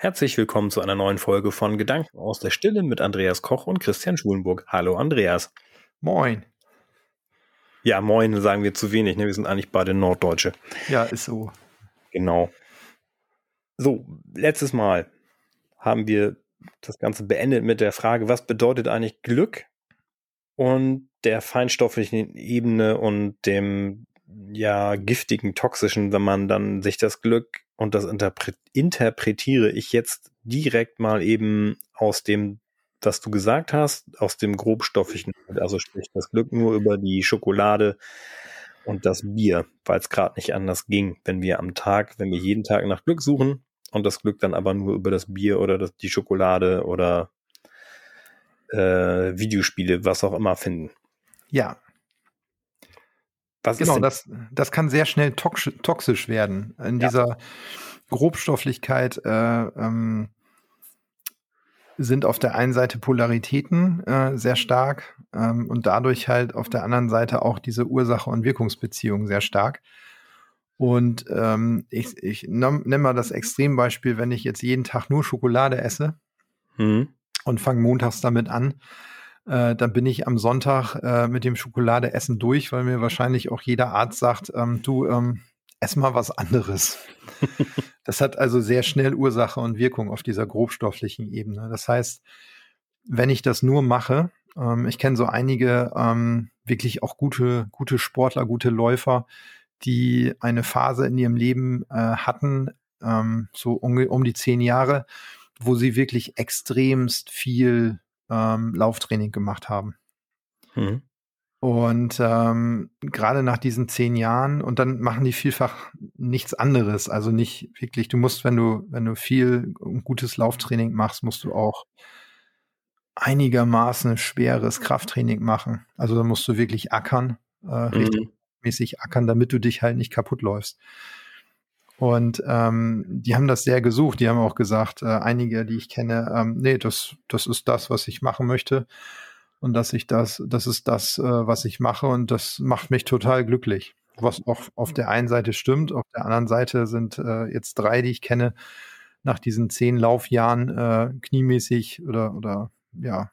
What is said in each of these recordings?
Herzlich willkommen zu einer neuen Folge von Gedanken aus der Stille mit Andreas Koch und Christian Schulenburg. Hallo Andreas. Moin. Ja, moin sagen wir zu wenig, ne? Wir sind eigentlich beide Norddeutsche. Ja, ist so. Genau. So, letztes Mal haben wir das Ganze beendet mit der Frage, was bedeutet eigentlich Glück und der feinstofflichen Ebene und dem ja giftigen, toxischen, wenn man dann sich das Glück und das interpre interpretiere ich jetzt direkt mal eben aus dem, was du gesagt hast, aus dem grobstofflichen, also sprich das Glück nur über die Schokolade und das Bier, weil es gerade nicht anders ging, wenn wir am Tag, wenn wir jeden Tag nach Glück suchen und das Glück dann aber nur über das Bier oder das, die Schokolade oder äh, Videospiele, was auch immer finden. Ja, was genau, das, das kann sehr schnell toxisch, toxisch werden. In ja. dieser Grobstofflichkeit äh, ähm, sind auf der einen Seite Polaritäten äh, sehr stark ähm, und dadurch halt auf der anderen Seite auch diese Ursache- und Wirkungsbeziehung sehr stark. Und ähm, ich, ich nehme mal das Extrembeispiel, wenn ich jetzt jeden Tag nur Schokolade esse mhm. und fange montags damit an, äh, dann bin ich am Sonntag äh, mit dem Schokoladeessen durch, weil mir wahrscheinlich auch jeder Arzt sagt, ähm, du ähm, ess mal was anderes. das hat also sehr schnell Ursache und Wirkung auf dieser grobstofflichen Ebene. Das heißt, wenn ich das nur mache, ähm, ich kenne so einige ähm, wirklich auch gute, gute Sportler, gute Läufer, die eine Phase in ihrem Leben äh, hatten, ähm, so um, um die zehn Jahre, wo sie wirklich extremst viel ähm, Lauftraining gemacht haben. Mhm. Und ähm, gerade nach diesen zehn Jahren, und dann machen die vielfach nichts anderes. Also nicht wirklich, du musst, wenn du, wenn du viel gutes Lauftraining machst, musst du auch einigermaßen schweres Krafttraining machen. Also da musst du wirklich ackern, äh, mhm. mäßig ackern, damit du dich halt nicht kaputt läufst. Und ähm, die haben das sehr gesucht. Die haben auch gesagt, äh, einige, die ich kenne, ähm, nee, das, das ist das, was ich machen möchte. Und dass ich das, das ist das, äh, was ich mache und das macht mich total glücklich. Was auch auf der einen Seite stimmt, auf der anderen Seite sind äh, jetzt drei, die ich kenne, nach diesen zehn Laufjahren äh, kniemäßig oder, oder ja,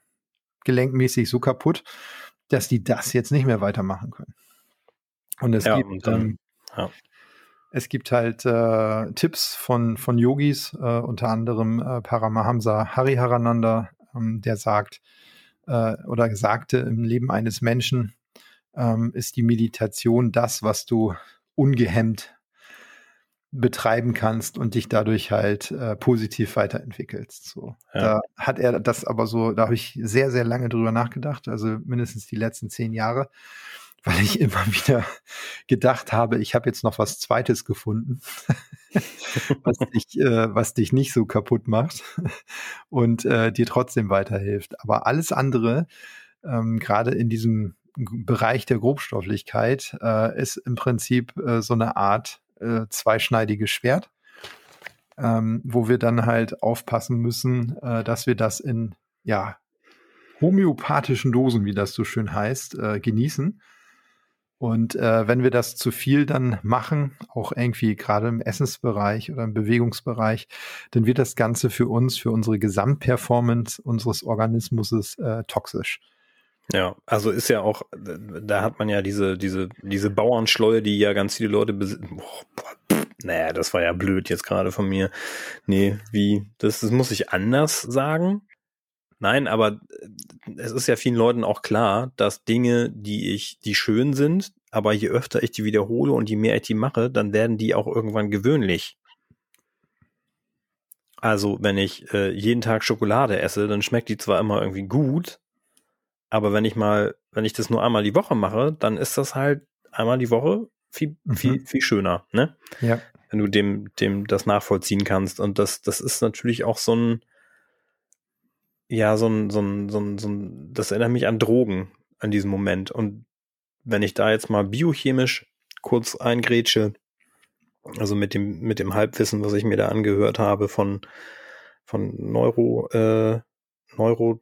gelenkmäßig so kaputt, dass die das jetzt nicht mehr weitermachen können. Und es ja, gibt und dann, ähm, ja. Es gibt halt äh, Tipps von, von Yogis, äh, unter anderem äh, Paramahamsa Hariharananda, ähm, der sagt äh, oder sagte, im Leben eines Menschen ähm, ist die Meditation das, was du ungehemmt betreiben kannst und dich dadurch halt äh, positiv weiterentwickelst. So, ja. da hat er das aber so, da habe ich sehr, sehr lange drüber nachgedacht, also mindestens die letzten zehn Jahre weil ich immer wieder gedacht habe, ich habe jetzt noch was Zweites gefunden, was, dich, äh, was dich nicht so kaputt macht und äh, dir trotzdem weiterhilft. Aber alles andere, ähm, gerade in diesem Bereich der Grobstofflichkeit, äh, ist im Prinzip äh, so eine Art äh, zweischneidiges Schwert, ähm, wo wir dann halt aufpassen müssen, äh, dass wir das in ja homöopathischen Dosen, wie das so schön heißt, äh, genießen und äh, wenn wir das zu viel dann machen, auch irgendwie gerade im Essensbereich oder im Bewegungsbereich, dann wird das Ganze für uns, für unsere Gesamtperformance unseres Organismus äh, toxisch. Ja, also ist ja auch, da hat man ja diese, diese, diese Bauernschleue, die ja ganz viele Leute besitzen. Naja, das war ja blöd jetzt gerade von mir. Nee, wie, das, das muss ich anders sagen. Nein, aber äh, es ist ja vielen Leuten auch klar, dass Dinge, die ich, die schön sind, aber je öfter ich die wiederhole und je mehr ich die mache, dann werden die auch irgendwann gewöhnlich. Also, wenn ich äh, jeden Tag Schokolade esse, dann schmeckt die zwar immer irgendwie gut, aber wenn ich mal, wenn ich das nur einmal die Woche mache, dann ist das halt einmal die Woche viel, mhm. viel, viel schöner, ne? Ja. Wenn du dem, dem das nachvollziehen kannst. Und das, das ist natürlich auch so ein, ja, so ein, so ein, so ein, so ein, das erinnert mich an Drogen an diesem Moment. Und wenn ich da jetzt mal biochemisch kurz eingrätsche, also mit dem, mit dem Halbwissen, was ich mir da angehört habe von, von Neuro, äh, Neuro,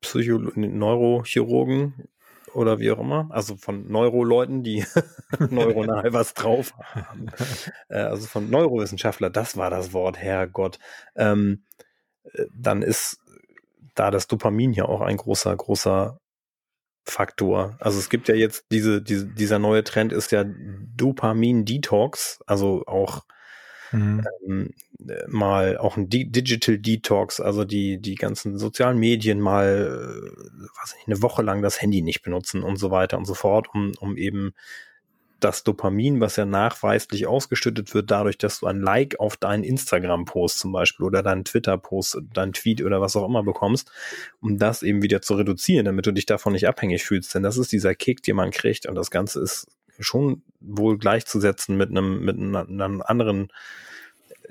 Psycho Neurochirurgen oder wie auch immer, also von Neuroleuten, die neuronal was drauf haben, äh, also von Neurowissenschaftler, das war das Wort, Herrgott, ähm, äh, dann ist da das Dopamin ja auch ein großer, großer Faktor. Also es gibt ja jetzt diese, diese dieser neue Trend ist ja Dopamin-Detox, also auch mhm. ähm, mal auch ein D Digital Detox, also die, die ganzen sozialen Medien mal, äh, was ich, eine Woche lang das Handy nicht benutzen und so weiter und so fort, um, um eben das Dopamin, was ja nachweislich ausgeschüttet wird, dadurch, dass du ein Like auf deinen Instagram-Post zum Beispiel oder deinen Twitter-Post, deinen Tweet oder was auch immer bekommst, um das eben wieder zu reduzieren, damit du dich davon nicht abhängig fühlst. Denn das ist dieser Kick, den man kriegt und das Ganze ist schon wohl gleichzusetzen mit einem, mit einem anderen,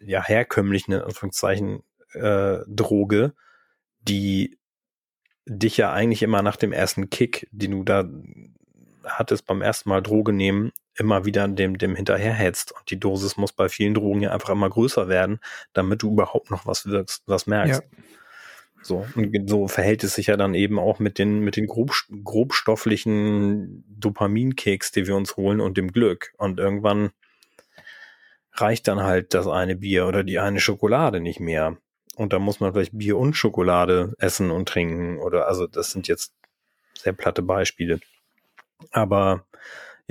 ja, herkömmlichen, in Anführungszeichen, äh, Droge, die dich ja eigentlich immer nach dem ersten Kick, den du da hattest beim ersten Mal Droge nehmen, immer wieder dem, dem hinterherhetzt. Und die Dosis muss bei vielen Drogen ja einfach immer größer werden, damit du überhaupt noch was wirkst, was merkst. Ja. So, und so verhält es sich ja dann eben auch mit den, mit den grob, grobstofflichen Dopaminkeks, die wir uns holen und dem Glück. Und irgendwann reicht dann halt das eine Bier oder die eine Schokolade nicht mehr. Und da muss man vielleicht Bier und Schokolade essen und trinken oder, also das sind jetzt sehr platte Beispiele. Aber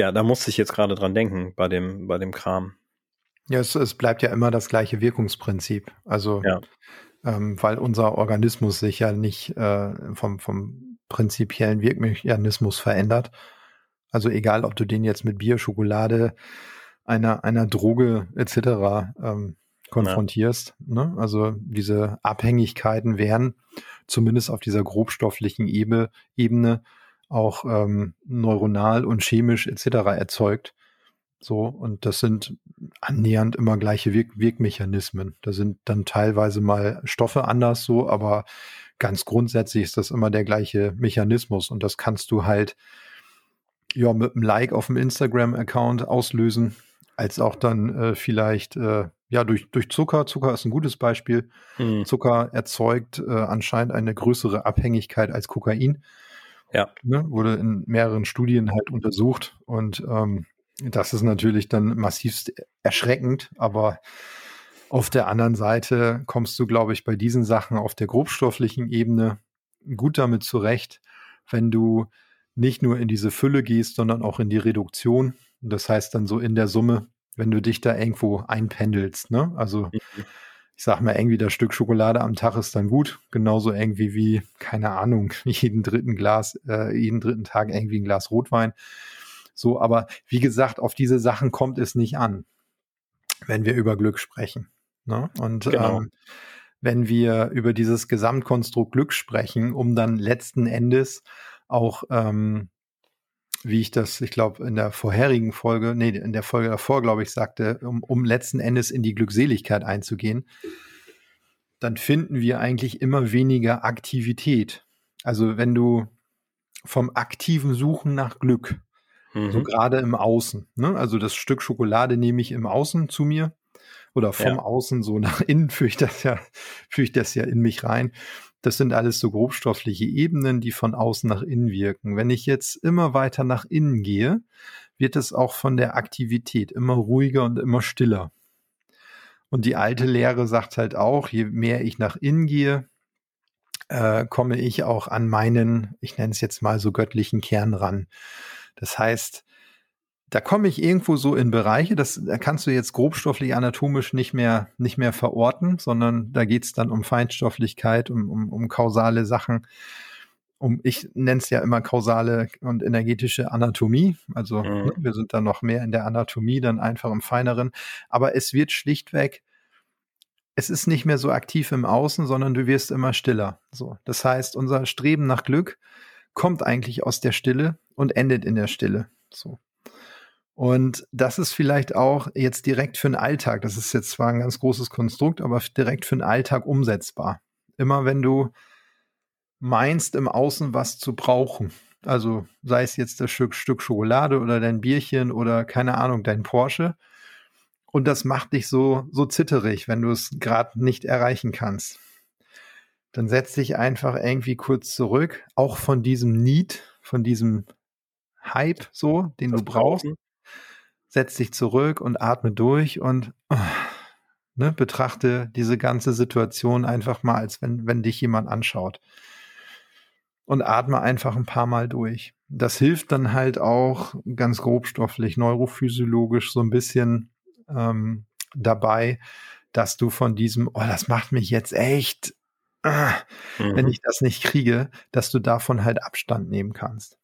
ja, da musste ich jetzt gerade dran denken bei dem, bei dem Kram. Ja, es, es bleibt ja immer das gleiche Wirkungsprinzip. Also, ja. ähm, weil unser Organismus sich ja nicht äh, vom, vom prinzipiellen Wirkmechanismus verändert. Also egal, ob du den jetzt mit Bier, Schokolade, einer, einer Droge etc. Ähm, konfrontierst. Ja. Ne? Also diese Abhängigkeiten werden zumindest auf dieser grobstofflichen Ebene, Ebene auch ähm, neuronal und chemisch etc. erzeugt. So, und das sind annähernd immer gleiche Wirk Wirkmechanismen. Da sind dann teilweise mal Stoffe anders so, aber ganz grundsätzlich ist das immer der gleiche Mechanismus und das kannst du halt ja mit einem Like auf dem Instagram-Account auslösen, als auch dann äh, vielleicht äh, ja durch, durch Zucker. Zucker ist ein gutes Beispiel. Hm. Zucker erzeugt äh, anscheinend eine größere Abhängigkeit als Kokain. Ja. Ne, wurde in mehreren Studien halt untersucht und ähm, das ist natürlich dann massivst erschreckend, aber auf der anderen Seite kommst du, glaube ich, bei diesen Sachen auf der grobstofflichen Ebene gut damit zurecht, wenn du nicht nur in diese Fülle gehst, sondern auch in die Reduktion. Das heißt dann so in der Summe, wenn du dich da irgendwo einpendelst. Ne? Also mhm ich sag mal, irgendwie das Stück Schokolade am Tag ist dann gut. Genauso irgendwie wie, keine Ahnung, jeden dritten Glas, äh, jeden dritten Tag irgendwie ein Glas Rotwein. So, aber wie gesagt, auf diese Sachen kommt es nicht an, wenn wir über Glück sprechen. Ne? Und genau. ähm, wenn wir über dieses Gesamtkonstrukt Glück sprechen, um dann letzten Endes auch ähm, wie ich das, ich glaube, in der vorherigen Folge, nee, in der Folge davor, glaube ich, sagte, um, um letzten Endes in die Glückseligkeit einzugehen, dann finden wir eigentlich immer weniger Aktivität. Also wenn du vom aktiven Suchen nach Glück, mhm. so gerade im Außen, ne? also das Stück Schokolade nehme ich im Außen zu mir oder vom ja. Außen so nach innen führe ich das ja, führe ich das ja in mich rein. Das sind alles so grobstoffliche Ebenen, die von außen nach innen wirken. Wenn ich jetzt immer weiter nach innen gehe, wird es auch von der Aktivität immer ruhiger und immer stiller. Und die alte Lehre sagt halt auch, je mehr ich nach innen gehe, äh, komme ich auch an meinen, ich nenne es jetzt mal so göttlichen Kern ran. Das heißt, da komme ich irgendwo so in Bereiche, das da kannst du jetzt grobstofflich anatomisch nicht mehr, nicht mehr verorten, sondern da geht es dann um Feinstofflichkeit, um, um, um kausale Sachen. Um, ich nenne es ja immer kausale und energetische Anatomie. Also mhm. ne, wir sind dann noch mehr in der Anatomie, dann einfach im Feineren. Aber es wird schlichtweg, es ist nicht mehr so aktiv im Außen, sondern du wirst immer stiller. So. Das heißt, unser Streben nach Glück kommt eigentlich aus der Stille und endet in der Stille. So. Und das ist vielleicht auch jetzt direkt für den Alltag, das ist jetzt zwar ein ganz großes Konstrukt, aber direkt für den Alltag umsetzbar. Immer wenn du meinst, im Außen was zu brauchen, also sei es jetzt das Stück, Stück Schokolade oder dein Bierchen oder keine Ahnung, dein Porsche, und das macht dich so, so zitterig, wenn du es gerade nicht erreichen kannst. Dann setz dich einfach irgendwie kurz zurück, auch von diesem Need, von diesem Hype so, den das du brauchst. Brauchen. Setz dich zurück und atme durch und ne, betrachte diese ganze Situation einfach mal, als wenn, wenn dich jemand anschaut. Und atme einfach ein paar Mal durch. Das hilft dann halt auch ganz grobstofflich, neurophysiologisch so ein bisschen ähm, dabei, dass du von diesem, oh, das macht mich jetzt echt, ah, mhm. wenn ich das nicht kriege, dass du davon halt Abstand nehmen kannst.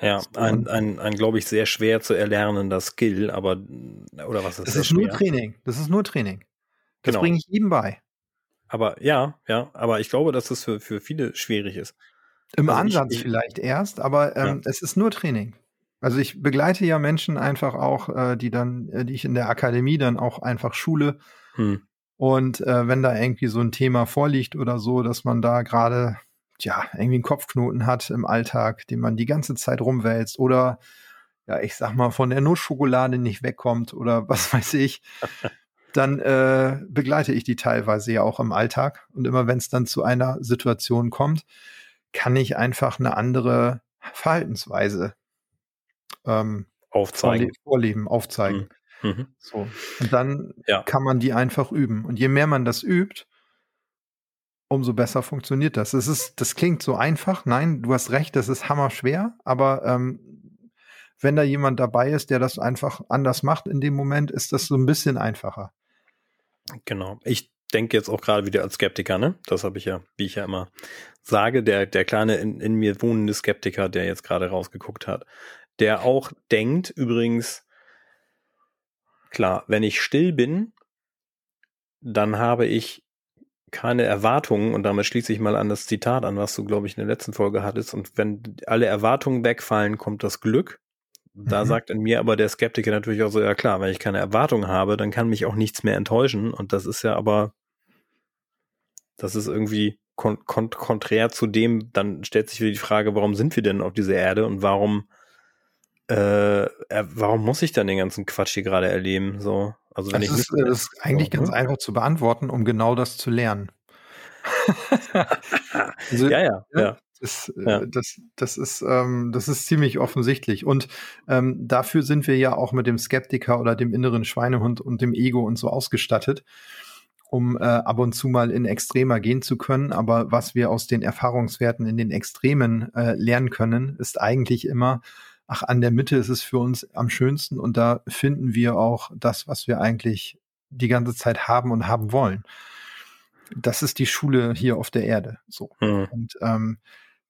Ja, ein, ein, ein glaube ich, sehr schwer zu erlernender Skill, aber, oder was ist das? Das ist nur Training. Das ist nur Training. Das genau. bringe ich jedem bei. Aber ja, ja, aber ich glaube, dass das für, für viele schwierig ist. Im also Ansatz ich, vielleicht erst, aber ähm, ja. es ist nur Training. Also ich begleite ja Menschen einfach auch, äh, die dann, äh, die ich in der Akademie dann auch einfach schule. Hm. Und äh, wenn da irgendwie so ein Thema vorliegt oder so, dass man da gerade ja irgendwie einen Kopfknoten hat im Alltag, den man die ganze Zeit rumwälzt oder ja, ich sag mal, von der Nussschokolade nicht wegkommt oder was weiß ich, dann äh, begleite ich die teilweise ja auch im Alltag. Und immer wenn es dann zu einer Situation kommt, kann ich einfach eine andere Verhaltensweise ähm, aufzeigen. Vorleben, aufzeigen. Mhm. mhm. So. Und dann ja. kann man die einfach üben. Und je mehr man das übt, umso besser funktioniert das. Es ist, das klingt so einfach. Nein, du hast recht, das ist hammerschwer, aber ähm, wenn da jemand dabei ist, der das einfach anders macht in dem Moment, ist das so ein bisschen einfacher. Genau. Ich denke jetzt auch gerade wieder als Skeptiker, ne? Das habe ich ja, wie ich ja immer sage, der, der kleine in, in mir wohnende Skeptiker, der jetzt gerade rausgeguckt hat der auch denkt, übrigens, klar, wenn ich still bin, dann habe ich keine Erwartungen und damit schließe ich mal an das Zitat an, was du, glaube ich, in der letzten Folge hattest. Und wenn alle Erwartungen wegfallen, kommt das Glück. Da mhm. sagt in mir aber der Skeptiker natürlich auch so, ja klar, wenn ich keine Erwartungen habe, dann kann mich auch nichts mehr enttäuschen. Und das ist ja aber, das ist irgendwie kon kon konträr zu dem, dann stellt sich wieder die Frage, warum sind wir denn auf dieser Erde und warum äh, warum muss ich dann den ganzen Quatsch hier gerade erleben? So, also wenn das ich ist, das ist eigentlich ganz ne? einfach zu beantworten, um genau das zu lernen. also, ja, ja, ja. Das, äh, ja. das, das, ist, ähm, das ist ziemlich offensichtlich. Und ähm, dafür sind wir ja auch mit dem Skeptiker oder dem inneren Schweinehund und dem Ego und so ausgestattet, um äh, ab und zu mal in Extremer gehen zu können. Aber was wir aus den Erfahrungswerten in den Extremen äh, lernen können, ist eigentlich immer, ach, an der Mitte ist es für uns am schönsten und da finden wir auch das, was wir eigentlich die ganze Zeit haben und haben wollen. Das ist die Schule hier auf der Erde. So. Mhm. Und ähm,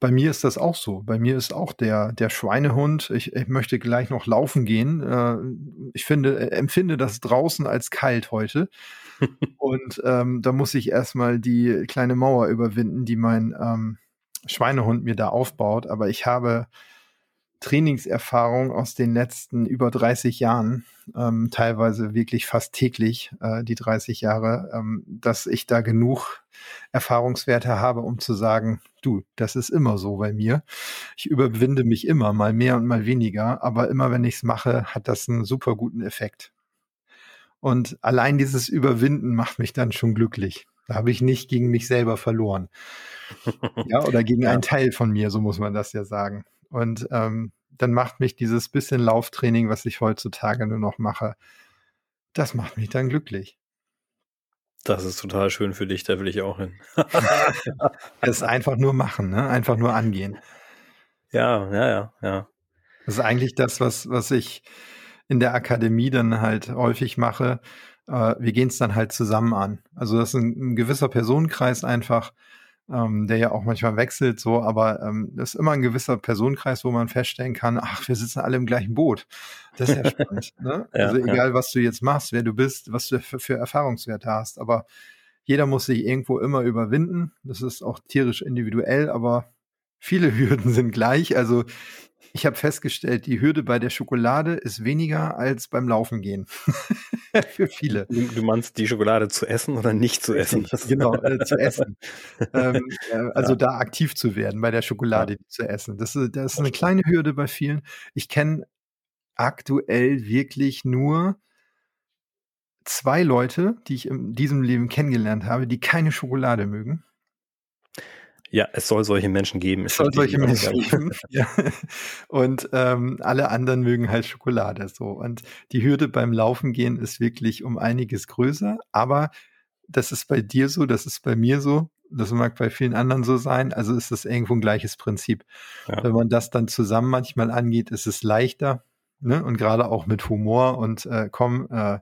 bei mir ist das auch so. Bei mir ist auch der, der Schweinehund. Ich, ich möchte gleich noch laufen gehen. Äh, ich finde, äh, empfinde das draußen als kalt heute. und ähm, da muss ich erstmal die kleine Mauer überwinden, die mein ähm, Schweinehund mir da aufbaut. Aber ich habe Trainingserfahrung aus den letzten über 30 Jahren, ähm, teilweise wirklich fast täglich, äh, die 30 Jahre, ähm, dass ich da genug Erfahrungswerte habe, um zu sagen, du, das ist immer so bei mir. Ich überwinde mich immer, mal mehr und mal weniger, aber immer wenn ich es mache, hat das einen super guten Effekt. Und allein dieses Überwinden macht mich dann schon glücklich. Da habe ich nicht gegen mich selber verloren. ja, oder gegen ja. einen Teil von mir, so muss man das ja sagen. Und ähm, dann macht mich dieses bisschen Lauftraining, was ich heutzutage nur noch mache, das macht mich dann glücklich. Das ist total schön für dich, da will ich auch hin. das ist einfach nur machen, ne? einfach nur angehen. Ja, ja, ja, ja. Das ist eigentlich das, was, was ich in der Akademie dann halt häufig mache. Äh, wir gehen es dann halt zusammen an. Also das ist ein, ein gewisser Personenkreis einfach, ähm, der ja auch manchmal wechselt, so, aber ähm, das ist immer ein gewisser Personenkreis, wo man feststellen kann, ach, wir sitzen alle im gleichen Boot. Das ist ja spannend. ne? ja, also egal, ja. was du jetzt machst, wer du bist, was du für, für Erfahrungswerte hast, aber jeder muss sich irgendwo immer überwinden. Das ist auch tierisch individuell, aber viele Hürden sind gleich. Also ich habe festgestellt, die Hürde bei der Schokolade ist weniger als beim Laufen gehen. Für viele. Du, du, meinst die Schokolade zu essen oder nicht zu essen? genau, äh, zu essen. ähm, äh, also ja. da aktiv zu werden bei der Schokolade ja. zu essen. Das, ist, das ist eine kleine Hürde bei vielen. Ich kenne aktuell wirklich nur zwei Leute, die ich in diesem Leben kennengelernt habe, die keine Schokolade mögen. Ja, es soll solche Menschen geben. Es soll solche Menschen geben. ja. Und ähm, alle anderen mögen halt Schokolade. So. Und die Hürde beim Laufen gehen ist wirklich um einiges größer. Aber das ist bei dir so, das ist bei mir so. Das mag bei vielen anderen so sein. Also ist das irgendwo ein gleiches Prinzip. Ja. Wenn man das dann zusammen manchmal angeht, ist es leichter. Ne? Und gerade auch mit Humor und äh, komm, äh,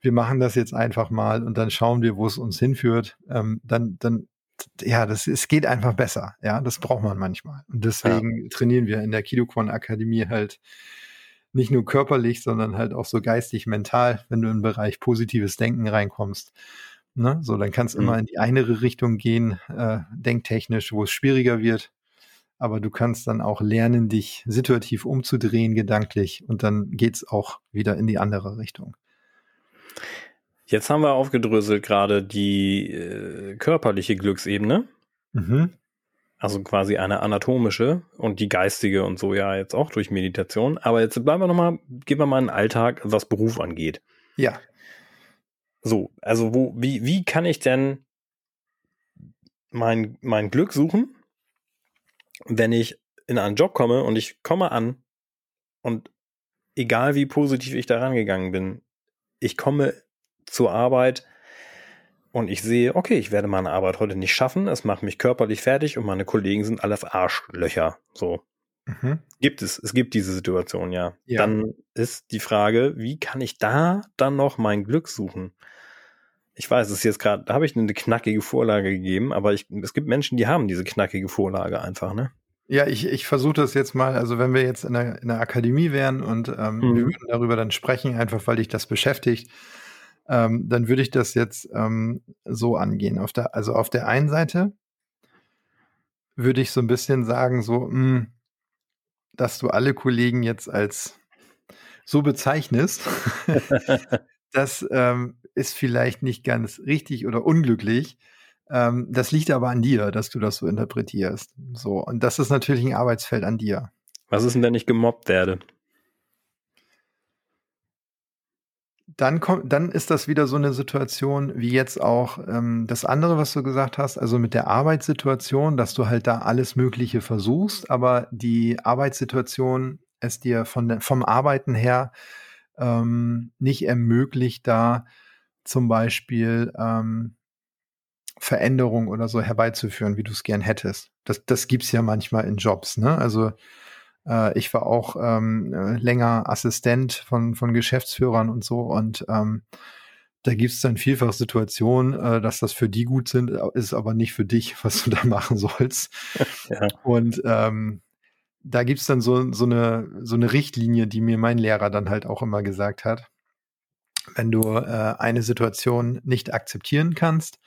wir machen das jetzt einfach mal und dann schauen wir, wo es uns hinführt. Ähm, dann, dann ja, das, es geht einfach besser. Ja, das braucht man manchmal. Und deswegen ja. trainieren wir in der Kidoquan Akademie halt nicht nur körperlich, sondern halt auch so geistig, mental, wenn du in den Bereich positives Denken reinkommst. Ne? So, dann kann es mhm. immer in die eine Richtung gehen, äh, denktechnisch, wo es schwieriger wird. Aber du kannst dann auch lernen, dich situativ umzudrehen, gedanklich, und dann geht's auch wieder in die andere Richtung. Jetzt haben wir aufgedröselt gerade die äh, körperliche Glücksebene. Mhm. Also quasi eine anatomische und die geistige und so ja jetzt auch durch Meditation. Aber jetzt bleiben wir nochmal, gehen wir mal in den Alltag, was Beruf angeht. Ja. So, also wo, wie, wie kann ich denn mein, mein Glück suchen, wenn ich in einen Job komme und ich komme an und egal wie positiv ich da rangegangen bin, ich komme zur Arbeit und ich sehe, okay, ich werde meine Arbeit heute nicht schaffen, es macht mich körperlich fertig und meine Kollegen sind alles Arschlöcher. So. Mhm. Gibt es, es gibt diese Situation, ja. ja. Dann ist die Frage, wie kann ich da dann noch mein Glück suchen? Ich weiß, es ist jetzt gerade, da habe ich eine knackige Vorlage gegeben, aber ich, es gibt Menschen, die haben diese knackige Vorlage einfach, ne? Ja, ich, ich versuche das jetzt mal, also wenn wir jetzt in der, in der Akademie wären und ähm, mhm. wir würden darüber dann sprechen, einfach weil dich das beschäftigt, ähm, dann würde ich das jetzt ähm, so angehen. Auf der, also auf der einen Seite würde ich so ein bisschen sagen, so, mh, hm, dass du alle Kollegen jetzt als so bezeichnest, das ähm, ist vielleicht nicht ganz richtig oder unglücklich. Ähm, das liegt aber an dir, dass du das so interpretierst. So, und das ist natürlich ein Arbeitsfeld an dir. Was ist denn, wenn ich gemobbt werde? Dann kommt, dann ist das wieder so eine Situation wie jetzt auch ähm, das andere, was du gesagt hast, also mit der Arbeitssituation, dass du halt da alles Mögliche versuchst, aber die Arbeitssituation es dir von vom Arbeiten her ähm, nicht ermöglicht, da zum Beispiel ähm, Veränderung oder so herbeizuführen, wie du es gern hättest. Das, das gibt's ja manchmal in Jobs, ne? Also äh, ich war auch ähm, äh, länger Assistent von, von Geschäftsführern und so und ähm, da gibt es dann vielfach Situationen, äh, dass das für die gut sind, ist aber nicht für dich, was du da machen sollst. Ja. Und ähm, da gibt es dann so, so, eine, so eine Richtlinie, die mir mein Lehrer dann halt auch immer gesagt hat. Wenn du äh, eine Situation nicht akzeptieren kannst,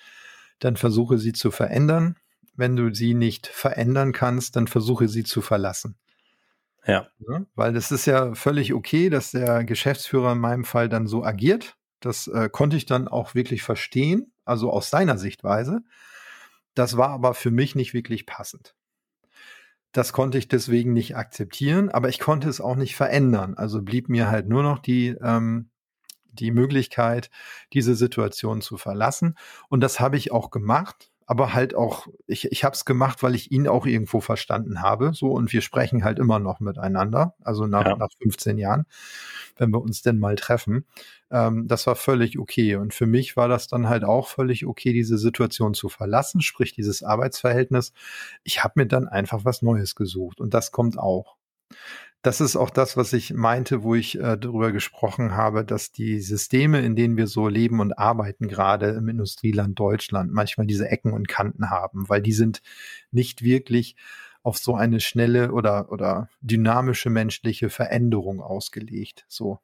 dann versuche sie zu verändern. Wenn du sie nicht verändern kannst, dann versuche sie zu verlassen. Ja. ja. Weil es ist ja völlig okay, dass der Geschäftsführer in meinem Fall dann so agiert. Das äh, konnte ich dann auch wirklich verstehen, also aus seiner Sichtweise. Das war aber für mich nicht wirklich passend. Das konnte ich deswegen nicht akzeptieren, aber ich konnte es auch nicht verändern. Also blieb mir halt nur noch die, ähm, die Möglichkeit, diese Situation zu verlassen. Und das habe ich auch gemacht aber halt auch, ich, ich habe es gemacht, weil ich ihn auch irgendwo verstanden habe. So, und wir sprechen halt immer noch miteinander, also nach, ja. nach 15 Jahren, wenn wir uns denn mal treffen. Ähm, das war völlig okay. Und für mich war das dann halt auch völlig okay, diese Situation zu verlassen, sprich dieses Arbeitsverhältnis. Ich habe mir dann einfach was Neues gesucht und das kommt auch das ist auch das, was ich meinte, wo ich äh, darüber gesprochen habe, dass die Systeme, in denen wir so leben und arbeiten, gerade im Industrieland Deutschland, manchmal diese Ecken und Kanten haben, weil die sind nicht wirklich auf so eine schnelle oder, oder dynamische menschliche Veränderung ausgelegt. So.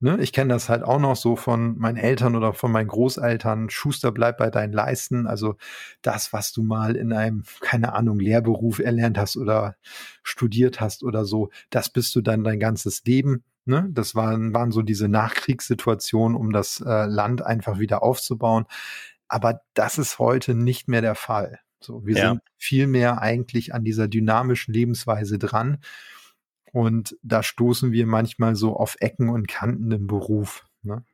Ne, ich kenne das halt auch noch so von meinen Eltern oder von meinen Großeltern. Schuster bleibt bei deinen Leisten. Also das, was du mal in einem, keine Ahnung, Lehrberuf erlernt hast oder studiert hast oder so, das bist du dann dein ganzes Leben. Ne? Das waren, waren so diese Nachkriegssituationen, um das äh, Land einfach wieder aufzubauen. Aber das ist heute nicht mehr der Fall. So, wir ja. sind viel mehr eigentlich an dieser dynamischen Lebensweise dran. Und da stoßen wir manchmal so auf Ecken und Kanten im Beruf. Ne?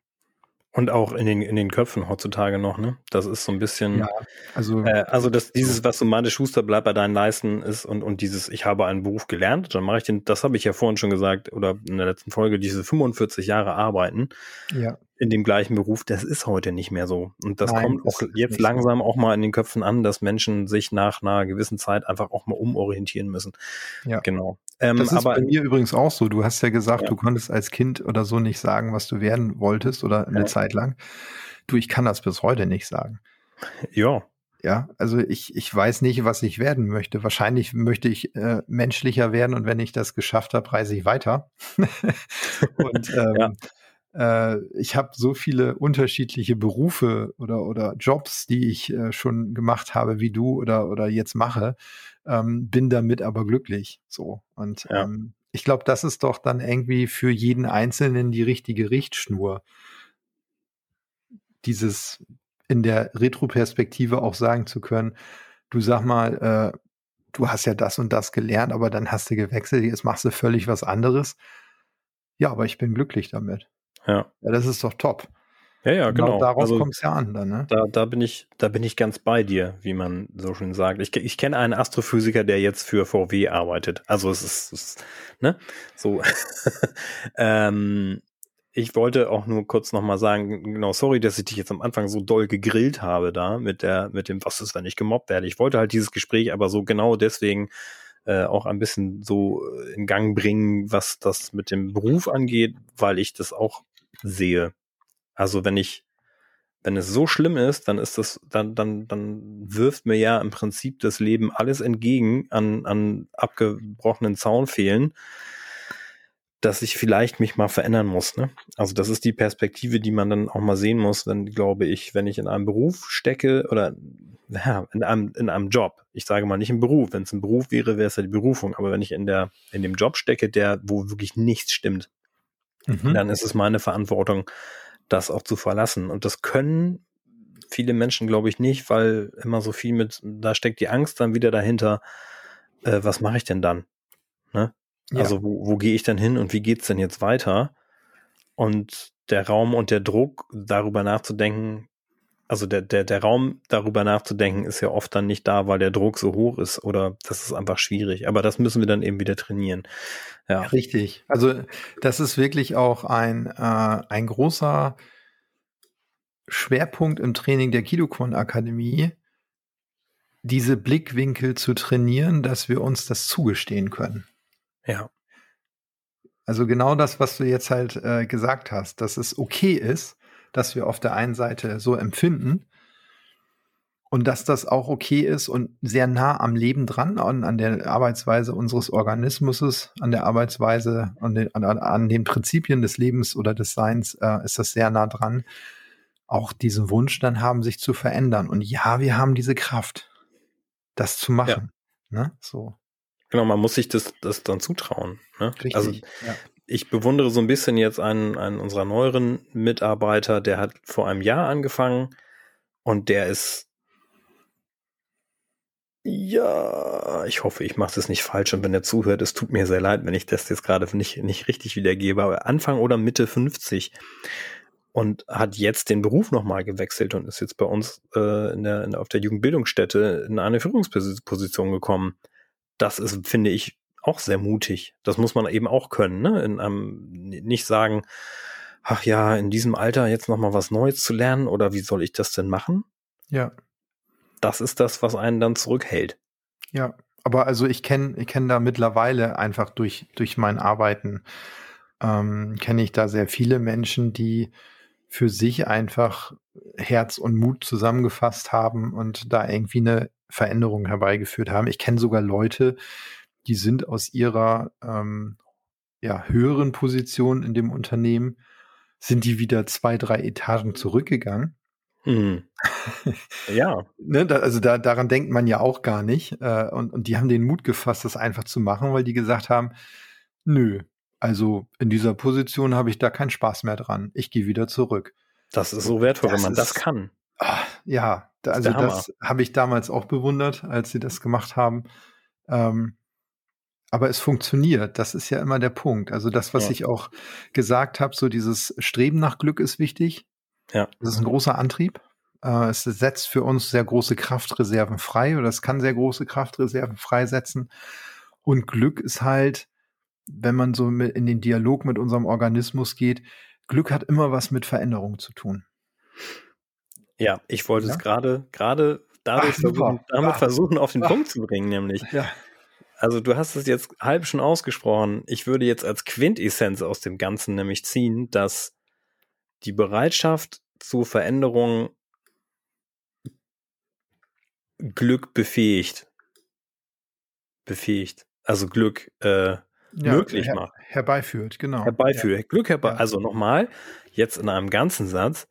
Und auch in den, in den Köpfen heutzutage noch, ne? Das ist so ein bisschen. Ja, also. Äh, also, dass dieses, was du meinte, Schuster, bleib bei deinen Leisten ist und, und dieses, ich habe einen Beruf gelernt, dann mache ich den, das habe ich ja vorhin schon gesagt, oder in der letzten Folge, diese 45 Jahre arbeiten. Ja. In dem gleichen Beruf, das ist heute nicht mehr so. Und das Nein, kommt auch jetzt langsam so. auch mal in den Köpfen an, dass Menschen sich nach einer gewissen Zeit einfach auch mal umorientieren müssen. Ja. Genau. Ähm, das ist bei mir übrigens auch so. Du hast ja gesagt, ja. du konntest als Kind oder so nicht sagen, was du werden wolltest oder eine ja. Zeit lang. Du, ich kann das bis heute nicht sagen. Ja. Ja, also ich, ich weiß nicht, was ich werden möchte. Wahrscheinlich möchte ich äh, menschlicher werden und wenn ich das geschafft habe, reise ich weiter. und ähm, ja. äh, ich habe so viele unterschiedliche Berufe oder, oder Jobs, die ich äh, schon gemacht habe, wie du oder, oder jetzt mache ähm, bin damit aber glücklich. So. Und ja. ähm, ich glaube, das ist doch dann irgendwie für jeden Einzelnen die richtige Richtschnur. Dieses in der Retroperspektive auch sagen zu können, du sag mal, äh, du hast ja das und das gelernt, aber dann hast du gewechselt, jetzt machst du völlig was anderes. Ja, aber ich bin glücklich damit. Ja. Ja, das ist doch top. Ja, ja, genau. genau. Darauf also, kommt es ja an, dann, ne? Da, da bin ich, da bin ich ganz bei dir, wie man so schön sagt. Ich, ich kenne einen Astrophysiker, der jetzt für VW arbeitet. Also es ist, es ist ne, so. ähm, ich wollte auch nur kurz nochmal sagen, genau, sorry, dass ich dich jetzt am Anfang so doll gegrillt habe da mit der, mit dem, was ist, wenn ich gemobbt werde. Ich wollte halt dieses Gespräch aber so genau deswegen äh, auch ein bisschen so in Gang bringen, was das mit dem Beruf angeht, weil ich das auch sehe. Also wenn ich, wenn es so schlimm ist, dann ist das, dann, dann, dann wirft mir ja im Prinzip das Leben alles entgegen an, an abgebrochenen Zaunfehlen, dass ich vielleicht mich mal verändern muss. Ne? Also das ist die Perspektive, die man dann auch mal sehen muss, wenn, glaube ich, wenn ich in einem Beruf stecke oder ja, in einem, in einem Job. Ich sage mal nicht im Beruf. Wenn es ein Beruf wäre, wäre es ja die Berufung. Aber wenn ich in der, in dem Job stecke, der, wo wirklich nichts stimmt, mhm. dann ist es meine Verantwortung, das auch zu verlassen. Und das können viele Menschen, glaube ich, nicht, weil immer so viel mit, da steckt die Angst dann wieder dahinter, äh, was mache ich denn dann? Ne? Ja. Also wo, wo gehe ich denn hin und wie geht's denn jetzt weiter? Und der Raum und der Druck, darüber nachzudenken, also der, der, der Raum darüber nachzudenken, ist ja oft dann nicht da, weil der Druck so hoch ist oder das ist einfach schwierig. Aber das müssen wir dann eben wieder trainieren. Ja. Richtig. Also das ist wirklich auch ein, äh, ein großer Schwerpunkt im Training der Kidoquan Akademie, diese Blickwinkel zu trainieren, dass wir uns das zugestehen können. Ja. Also genau das, was du jetzt halt äh, gesagt hast, dass es okay ist, dass wir auf der einen Seite so empfinden und dass das auch okay ist und sehr nah am Leben dran, an, an der Arbeitsweise unseres Organismus, an der Arbeitsweise, an den, an, an den Prinzipien des Lebens oder des Seins äh, ist das sehr nah dran. Auch diesen Wunsch dann haben, sich zu verändern. Und ja, wir haben diese Kraft, das zu machen. Ja. Ne? So. Genau, man muss sich das, das dann zutrauen. Ne? Richtig, also, ja ich bewundere so ein bisschen jetzt einen, einen unserer neueren Mitarbeiter, der hat vor einem Jahr angefangen und der ist ja, ich hoffe, ich mache das nicht falsch und wenn er zuhört, es tut mir sehr leid, wenn ich das jetzt gerade nicht, nicht richtig wiedergebe, aber Anfang oder Mitte 50 und hat jetzt den Beruf nochmal gewechselt und ist jetzt bei uns äh, in der, in, auf der Jugendbildungsstätte in eine Führungsposition gekommen. Das ist, finde ich, auch sehr mutig. Das muss man eben auch können, ne? In einem, nicht sagen, ach ja, in diesem Alter jetzt nochmal was Neues zu lernen oder wie soll ich das denn machen? Ja. Das ist das, was einen dann zurückhält. Ja, aber also ich kenne ich kenne da mittlerweile einfach durch, durch mein Arbeiten, ähm, kenne ich da sehr viele Menschen, die für sich einfach Herz und Mut zusammengefasst haben und da irgendwie eine Veränderung herbeigeführt haben. Ich kenne sogar Leute, die sind aus ihrer ähm, ja, höheren Position in dem Unternehmen, sind die wieder zwei, drei Etagen zurückgegangen. Mhm. ja. ne, da, also da, daran denkt man ja auch gar nicht. Äh, und, und die haben den Mut gefasst, das einfach zu machen, weil die gesagt haben, nö, also in dieser Position habe ich da keinen Spaß mehr dran. Ich gehe wieder zurück. Das ist so wertvoll, das wenn man ist, das kann. Ach, ja, da, also das habe ich damals auch bewundert, als sie das gemacht haben. Ähm, aber es funktioniert. Das ist ja immer der Punkt. Also das, was ja. ich auch gesagt habe, so dieses Streben nach Glück ist wichtig. Ja. Das ist ein großer Antrieb. Äh, es setzt für uns sehr große Kraftreserven frei oder es kann sehr große Kraftreserven freisetzen. Und Glück ist halt, wenn man so in den Dialog mit unserem Organismus geht, Glück hat immer was mit Veränderung zu tun. Ja, ich wollte ja? es gerade, gerade dadurch Ach, versuchen, damit Ach. versuchen, auf den Ach. Punkt zu bringen, nämlich. Ja. Also du hast es jetzt halb schon ausgesprochen. Ich würde jetzt als Quintessenz aus dem Ganzen nämlich ziehen, dass die Bereitschaft zur Veränderung Glück befähigt. Befähigt. Also Glück äh, ja, möglich her macht. Herbeiführt, genau. Herbeiführt. Ja. Glück herbei. Ja. Also nochmal, jetzt in einem ganzen Satz.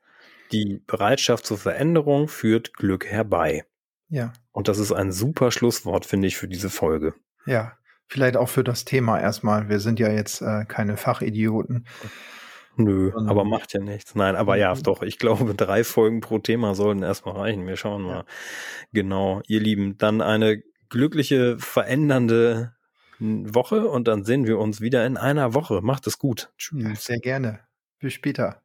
Die Bereitschaft zur Veränderung führt Glück herbei. Ja. Und das ist ein super Schlusswort, finde ich, für diese Folge. Ja. Vielleicht auch für das Thema erstmal. Wir sind ja jetzt äh, keine Fachidioten. Nö, Und, aber macht ja nichts. Nein, aber ja, mhm. doch, ich glaube, drei Folgen pro Thema sollten erstmal reichen. Wir schauen mal. Ja. Genau, ihr Lieben, dann eine glückliche, verändernde Woche und dann sehen wir uns wieder in einer Woche. Macht es gut. Tschüss. Ja, sehr gerne. Bis später.